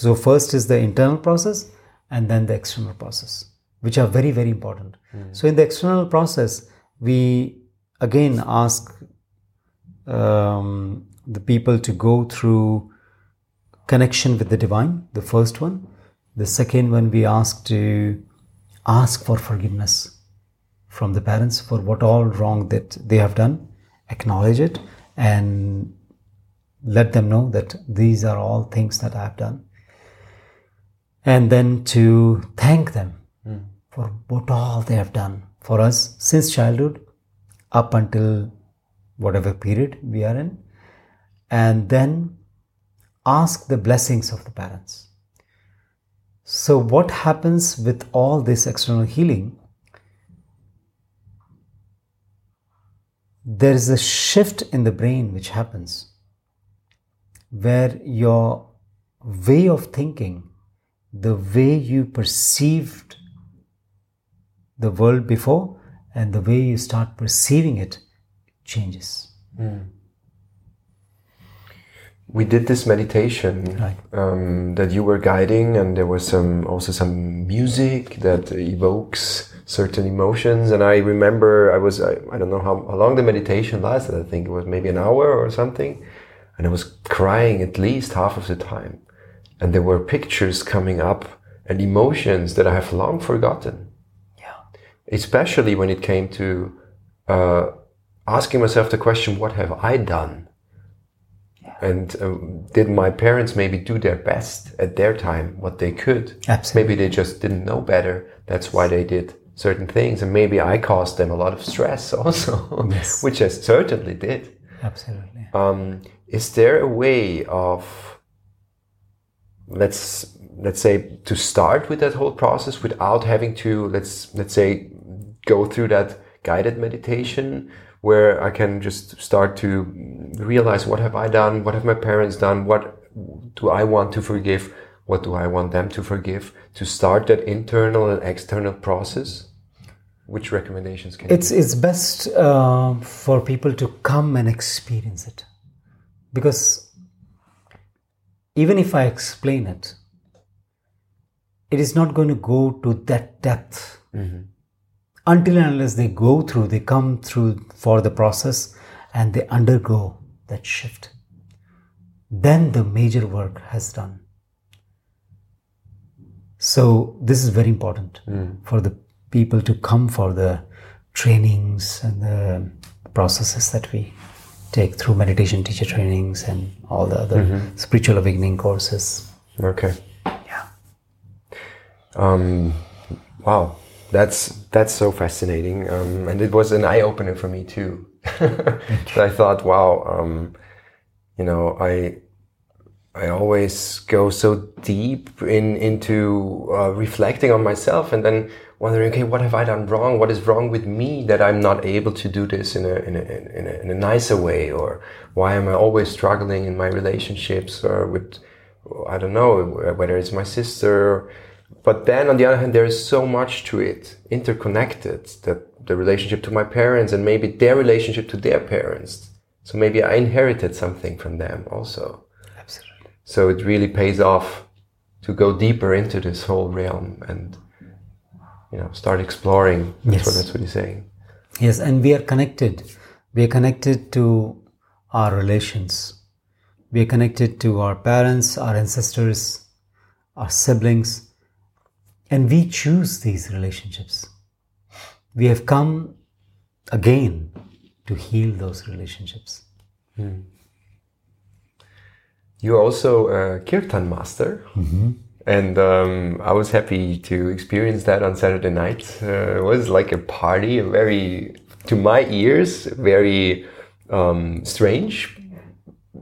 So, first is the internal process and then the external process, which are very, very important. Mm. So, in the external process, we again ask um, the people to go through connection with the divine, the first one. The second one, we ask to ask for forgiveness from the parents for what all wrong that they have done acknowledge it and let them know that these are all things that I have done. And then to thank them mm. for what all they have done for us since childhood up until whatever period we are in. And then ask the blessings of the parents. So, what happens with all this external healing there is a shift in the brain which happens where your way of thinking, the way you perceived the world before, and the way you start perceiving it changes. Mm. We did this meditation right. um, that you were guiding, and there was some also some music that evokes certain emotions. And I remember I was, I, I don't know how, how long the meditation lasted. I think it was maybe an hour or something. And I was crying at least half of the time. And there were pictures coming up and emotions that I have long forgotten. Yeah. Especially when it came to uh, asking myself the question, what have I done? Yeah. And um, did my parents maybe do their best at their time, what they could? Absolutely. Maybe they just didn't know better. That's why they did certain things and maybe i caused them a lot of stress also yes. which i certainly did absolutely um, is there a way of let's let's say to start with that whole process without having to let's let's say go through that guided meditation where i can just start to realize what have i done what have my parents done what do i want to forgive what do I want them to forgive? To start that internal and external process? Which recommendations can it's, It's best uh, for people to come and experience it. Because even if I explain it, it is not going to go to that depth mm-hmm. until and unless they go through, they come through for the process and they undergo that shift. Then the major work has done. So this is very important mm. for the people to come for the trainings and the processes that we take through meditation teacher trainings and all the other mm-hmm. spiritual awakening courses. Okay. Yeah. Um, wow, that's that's so fascinating, um, and it was an eye opener for me too. I thought, wow, um, you know, I I always go so deep in into uh, reflecting on myself and then wondering, okay, what have I done wrong? What is wrong with me that I'm not able to do this in a in a in a, in a nicer way, or why am I always struggling in my relationships or with I don't know whether it's my sister. But then on the other hand, there is so much to it, interconnected that the relationship to my parents and maybe their relationship to their parents. So maybe I inherited something from them also. Absolutely. So it really pays off to go deeper into this whole realm and you know start exploring. That's yes. what that's what he's saying. Yes, and we are connected. We are connected to our relations. We are connected to our parents, our ancestors, our siblings. And we choose these relationships. We have come again to heal those relationships. Hmm. You're also a kirtan master. Mm-hmm. And um, I was happy to experience that on Saturday night. Uh, it was like a party, a very, to my ears, very um, strange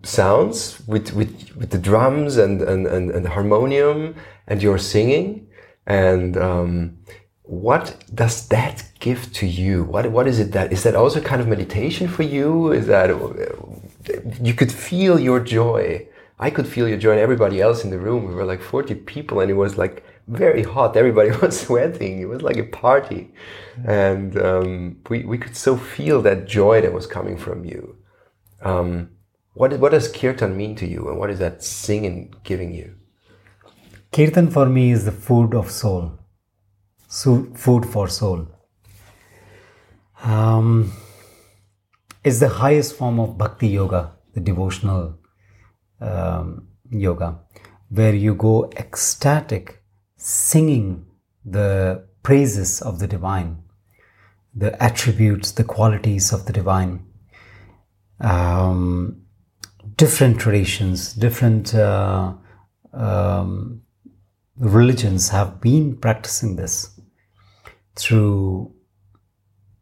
sounds with, with, with the drums and, and, and, and harmonium and your singing. And um, what does that give to you? What, what is it that, is that also kind of meditation for you? Is that, you could feel your joy. I could feel your joy and everybody else in the room. We were like 40 people and it was like very hot. Everybody was sweating. It was like a party. And um, we, we could so feel that joy that was coming from you. Um, what, what does kirtan mean to you and what is that singing giving you? Kirtan for me is the food of soul, so, food for soul. Um, it's the highest form of bhakti yoga, the devotional um, yoga, where you go ecstatic, singing the praises of the divine, the attributes, the qualities of the divine. Um, different traditions, different uh, um, religions have been practicing this through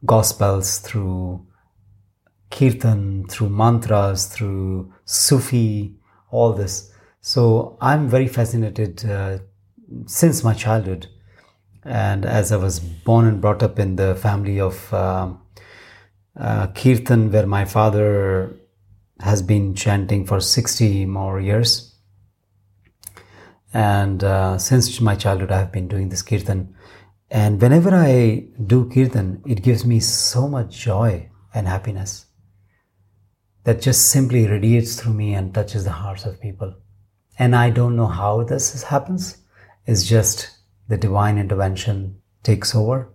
gospels, through kirtan, through mantras, through Sufi, all this. So I'm very fascinated uh, since my childhood. And as I was born and brought up in the family of uh, uh, kirtan, where my father has been chanting for 60 more years. And uh, since my childhood, I have been doing this kirtan. And whenever I do kirtan, it gives me so much joy and happiness that just simply radiates through me and touches the hearts of people. And I don't know how this happens. It's just the divine intervention takes over,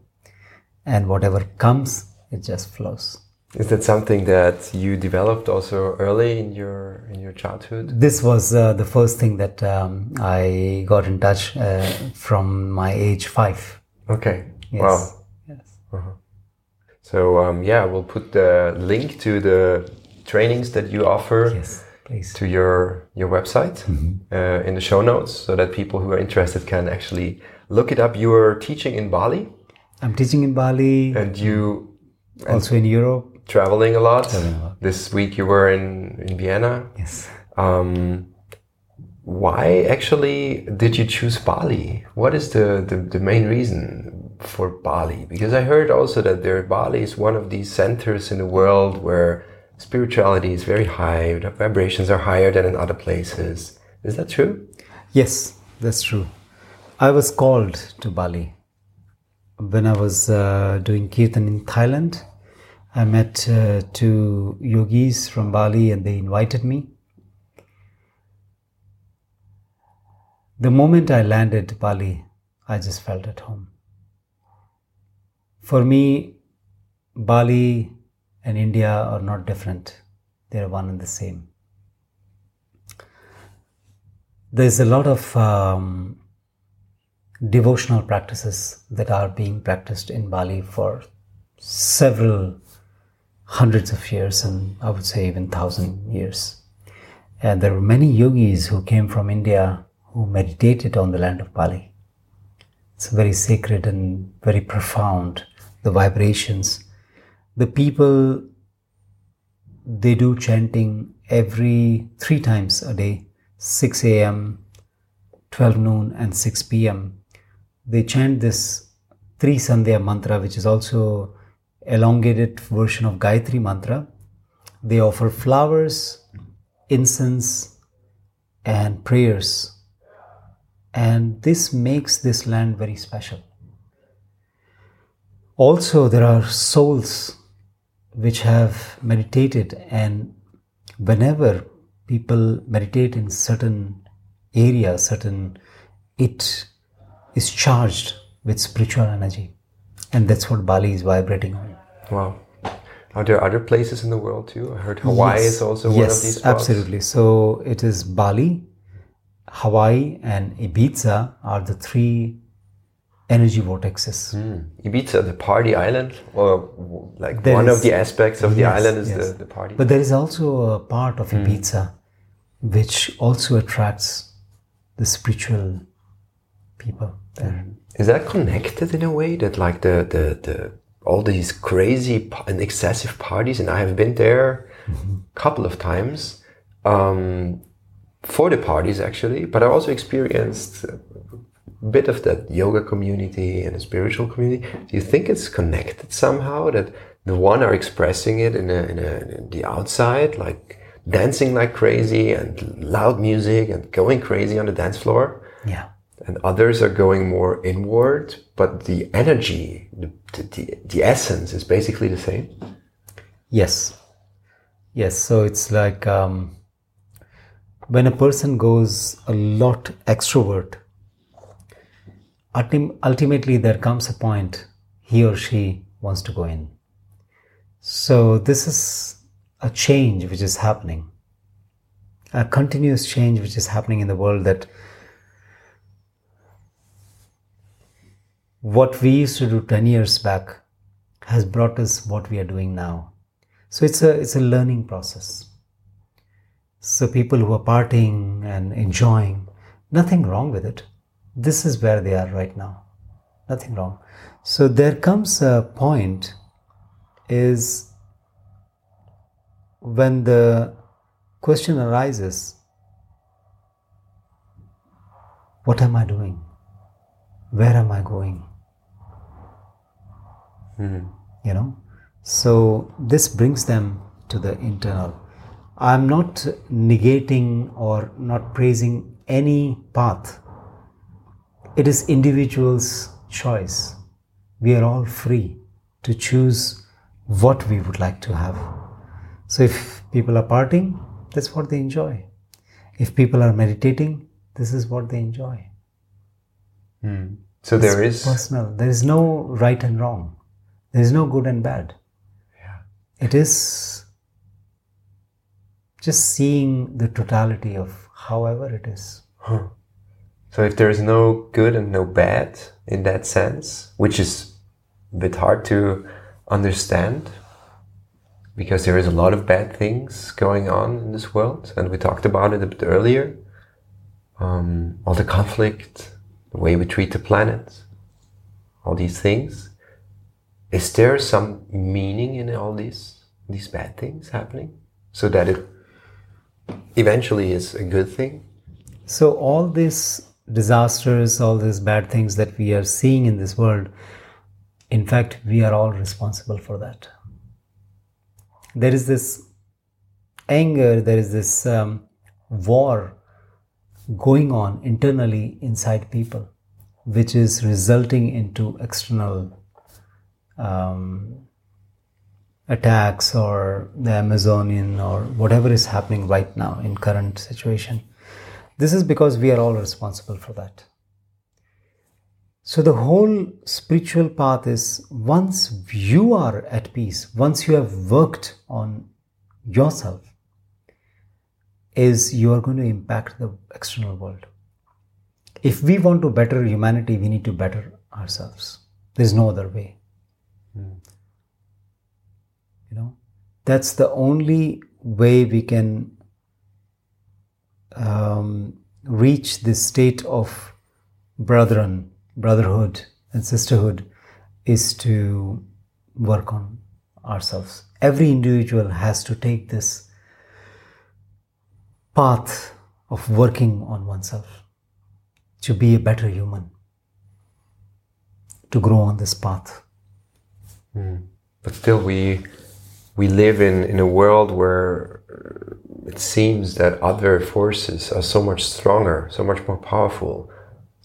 and whatever comes, it just flows. Is that something that you developed also early in your in your childhood? This was uh, the first thing that um, I got in touch uh, from my age five. Okay. Yes. Wow. Yes. So um, yeah, we'll put the link to the trainings that you offer Yes. Please. to your your website uh, in the show notes, so that people who are interested can actually look it up. You are teaching in Bali, I'm teaching in Bali, and you also in Europe. traveling a lot. Traveling a lot. This week you were in in Vienna. Yes. Um, why actually did you choose Bali? What is the, the, the main reason for Bali? Because I heard also that there Bali is one of these centers in the world where spirituality is very high, vibrations are higher than in other places. Is that true? Yes, that's true. I was called to Bali when I was uh, doing kirtan in Thailand. I met uh, two yogis from Bali and they invited me. The moment I landed Bali, I just felt at home. For me, Bali and India are not different, they are one and the same. There's a lot of um, devotional practices that are being practiced in Bali for several hundreds of years and I would say even thousand years. And there were many yogis who came from India who meditated on the land of Bali. It's very sacred and very profound, the vibrations. The people, they do chanting every three times a day 6 a.m., 12 noon, and 6 p.m. They chant this Tri Sandhya mantra, which is also elongated version of Gayatri mantra. They offer flowers, incense, and prayers. And this makes this land very special. Also, there are souls which have meditated, and whenever people meditate in certain area, certain it is charged with spiritual energy, and that's what Bali is vibrating on. Wow. Are there other places in the world too? I heard Hawaii Yes. is also yes, one of these spots. absolutely. So it is Bali, Hawaii, and Ibiza are the three energy vortexes. Mm. Ibiza, the party island, or like There one of the aspects of the island is yes. the, the party. But there is also a part of Hmm. Ibiza which also attracts the spiritual people there. Is that connected in a way that like the the, the all these crazy and excessive parties, and I have been there a couple of times um, for the parties actually, but I also experienced bit of that yoga community and the spiritual community. Do you think it's connected somehow that the one are expressing it in, a, in, a, in the outside, like dancing like crazy and loud music and going crazy on the dance floor? Yeah. and others are going more inward, but the energy, the, the, the essence is basically the same. Yes. Yes. So it's like um, when a person goes a lot extrovert, ultimately there comes a point he or she wants to go in. So this is a change which is happening, a continuous change which is happening in the world that what we used to do 10 years back has brought us what we are doing now. So it's a it's a learning process. So people who are partying and enjoying, nothing wrong with it. This is where they are right now. Nothing wrong. So there comes a point is when the question arises what am I doing? Where am I going? Hmm. you know so this brings them to the internal i'm not negating or not praising any path it is individual's choice we are all free to choose what we would like to have so if people are partying that's what they enjoy if people are meditating this is what they enjoy hmm. So there it's is personal. There is no right and wrong. There is no good and bad. Yeah. It is just seeing the totality of however it is. So if there is no good and no bad in that sense, which is a bit hard to understand because there is a lot of bad things going on in this world, and we talked about it a bit earlier. Um, all the conflict, the way we treat the planet, all these things. Is there some meaning in all these these bad things happening, so that it eventually is a good thing? So, all these disasters, all these bad things that we are seeing in this world, in fact, we are all responsible for that. There is this anger, there is this um, war going on internally inside people, which is resulting into external um, attacks or the Amazonian or whatever is happening right now in current situation. This is because we are all responsible for that. So the whole spiritual path is once you are at peace, once you have worked on yourself, is you are going to impact the external world. If we want to better humanity, we need to better ourselves. There's no other way. Hmm. You know, that's the only way we can um, reach this state of brethren, brotherhood, and sisterhood is to work on ourselves. Every individual has to take this path of working on oneself to be a better human, to grow on this path. But still, we we live in in a world where it seems that other forces are so much stronger, so much more powerful,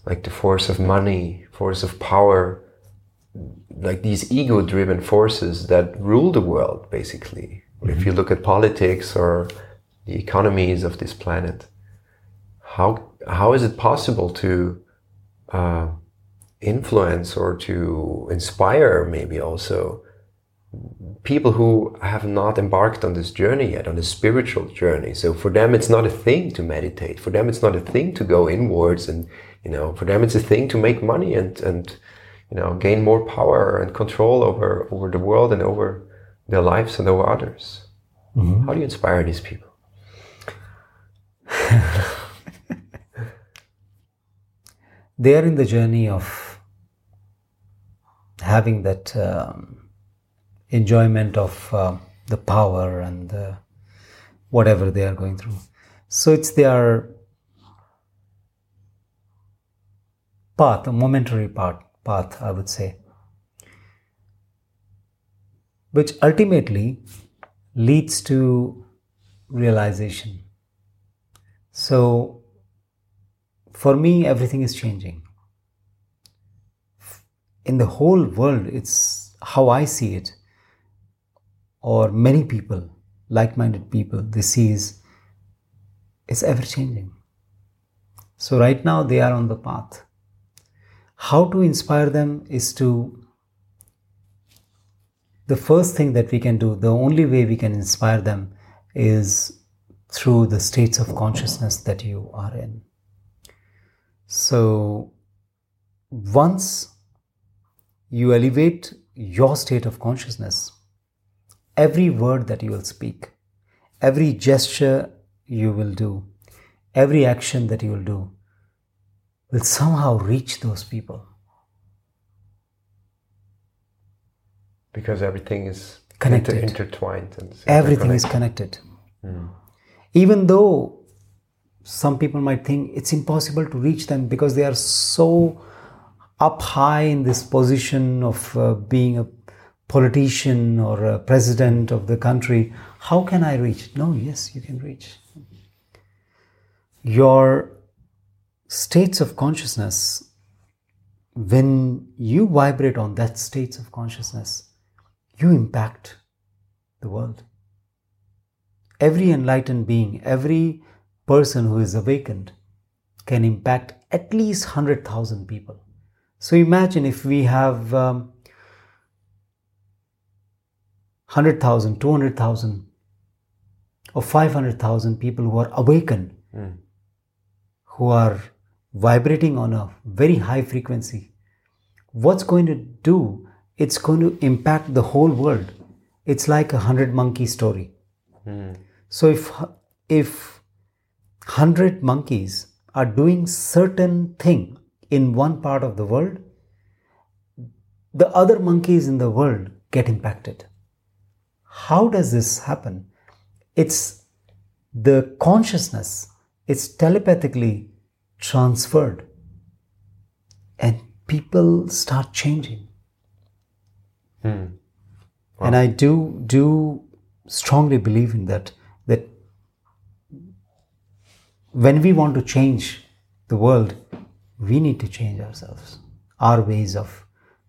like the force of money, force of power, like these ego-driven forces that rule the world. Basically, if you look at politics or the economies of this planet, how how is it possible to uh, influence or to inspire maybe also people who have not embarked on this journey yet, on this spiritual journey. So for them, it's not a thing to meditate. For them, it's not a thing to go inwards and you know, for them it's a thing to make money and, and, you know, gain more power and control over, over the world and over their lives and over others. Mm-hmm. How do you inspire these people? they are in the journey of having that um, enjoyment of uh, the power and the, whatever they are going through. So it's their path, a momentary path, path, I would say, which ultimately leads to realization. So, for me, everything is changing. In the whole world, it's how I see it, or many people, like minded people, they is it's ever changing. So, right now, they are on the path. How to inspire them is to the first thing that we can do, the only way we can inspire them is through the states of consciousness that you are in. So, once you elevate your state of consciousness, every word that you will speak, every gesture you will do, every action that you will do will somehow reach those people. because everything is connected, inter- intertwined, and everything is connected. Mm. Even though some people might think it's impossible to reach them because they are so up high in this position of uh, being a politician or a president of the country. How can I reach? No, yes, you can reach. Your states of consciousness, when you vibrate on that states of consciousness, you impact the world. Every enlightened being, every person who is awakened can impact at least 100,000 people. So imagine if we have um, 100,000, 200,000, or 500,000 people who are awakened, mm. who are vibrating on a very high frequency. What's going to do it's going to impact the whole world. It's like a hundred monkey story. Mm. So if if hundred monkeys are doing certain thing in one part of the world, the other monkeys in the world get impacted. How does this happen? It's the consciousness, it's telepathically transferred, and people start changing. Hmm. Wow. And I do do strongly believe in that that when we want to change the world, we need to change ourselves, our ways of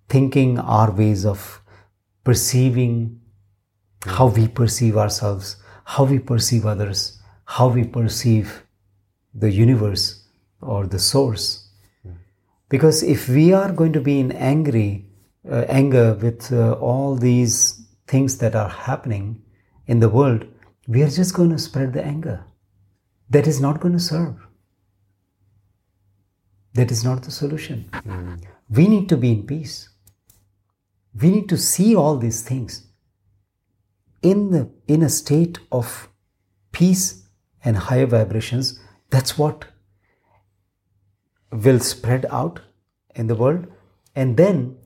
thinking, our ways of perceiving. How we perceive ourselves, how we perceive others, how we perceive the universe or the source. Because if we are going to be in angry uh, anger, with uh, all these things that are happening in the world, we are just going to spread the anger. That is not going to serve. That is not the solution. Mm. We need to be in peace. We need to see all these things in the in a state of peace and higher vibrations. That's what will spread out in the world, and then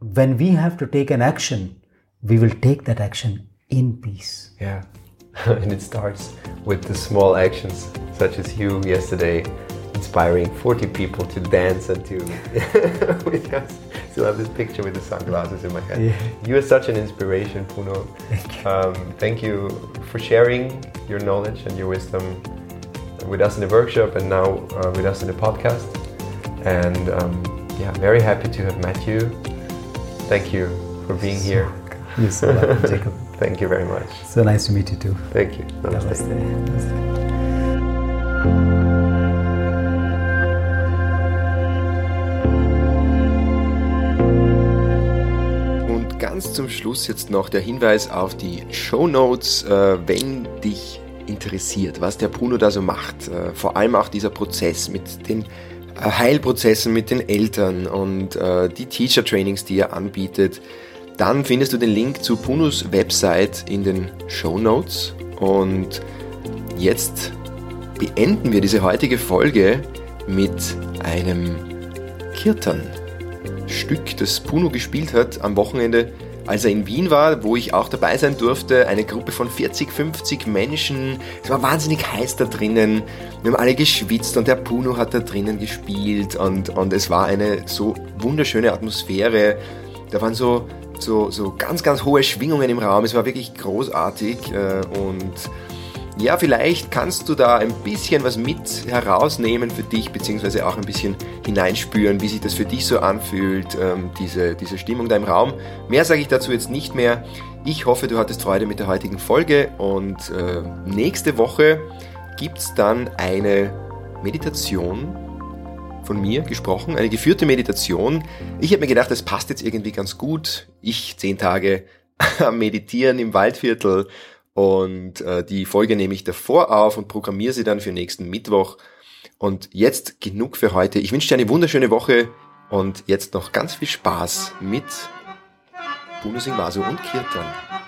when we have to take an action, we will take that action in peace. Yeah. and it starts with the small actions, such as you yesterday inspiring 40 people to dance and to with us. Still have this picture with the sunglasses in my head. Yeah. You are such an inspiration, Puno. Thank you. Um, thank you for sharing your knowledge and your wisdom with us in the workshop and now uh, with us in the podcast. And um, yeah, very happy to have met you Thank you for being so, here. You're so welcome, Jacob. Thank you very much. So nice to meet you too. Thank you. Namaste. Namaste. Und zum Schluss jetzt noch der Hinweis auf die Show Notes. Äh, wenn dich interessiert, was der Puno da so macht, äh, vor allem auch dieser Prozess mit den äh, Heilprozessen mit den Eltern und äh, die Teacher Trainings, die er anbietet, dann findest du den Link zu Punos Website in den Show Notes. Und jetzt beenden wir diese heutige Folge mit einem Kirtan-Stück, das Puno gespielt hat am Wochenende als er in Wien war, wo ich auch dabei sein durfte, eine Gruppe von 40, 50 Menschen. Es war wahnsinnig heiß da drinnen. Wir haben alle geschwitzt und der Puno hat da drinnen gespielt und, und es war eine so wunderschöne Atmosphäre. Da waren so, so, so ganz, ganz hohe Schwingungen im Raum. Es war wirklich großartig äh, und ja, vielleicht kannst du da ein bisschen was mit herausnehmen für dich, beziehungsweise auch ein bisschen hineinspüren, wie sich das für dich so anfühlt, ähm, diese, diese Stimmung da im Raum. Mehr sage ich dazu jetzt nicht mehr. Ich hoffe, du hattest Freude mit der heutigen Folge und äh, nächste Woche gibt es dann eine Meditation von mir gesprochen, eine geführte Meditation. Ich habe mir gedacht, das passt jetzt irgendwie ganz gut. Ich zehn Tage am Meditieren im Waldviertel und äh, die Folge nehme ich davor auf und programmiere sie dann für nächsten Mittwoch. Und jetzt genug für heute. Ich wünsche dir eine wunderschöne Woche und jetzt noch ganz viel Spaß mit Bruno Singvaso und Kirtan.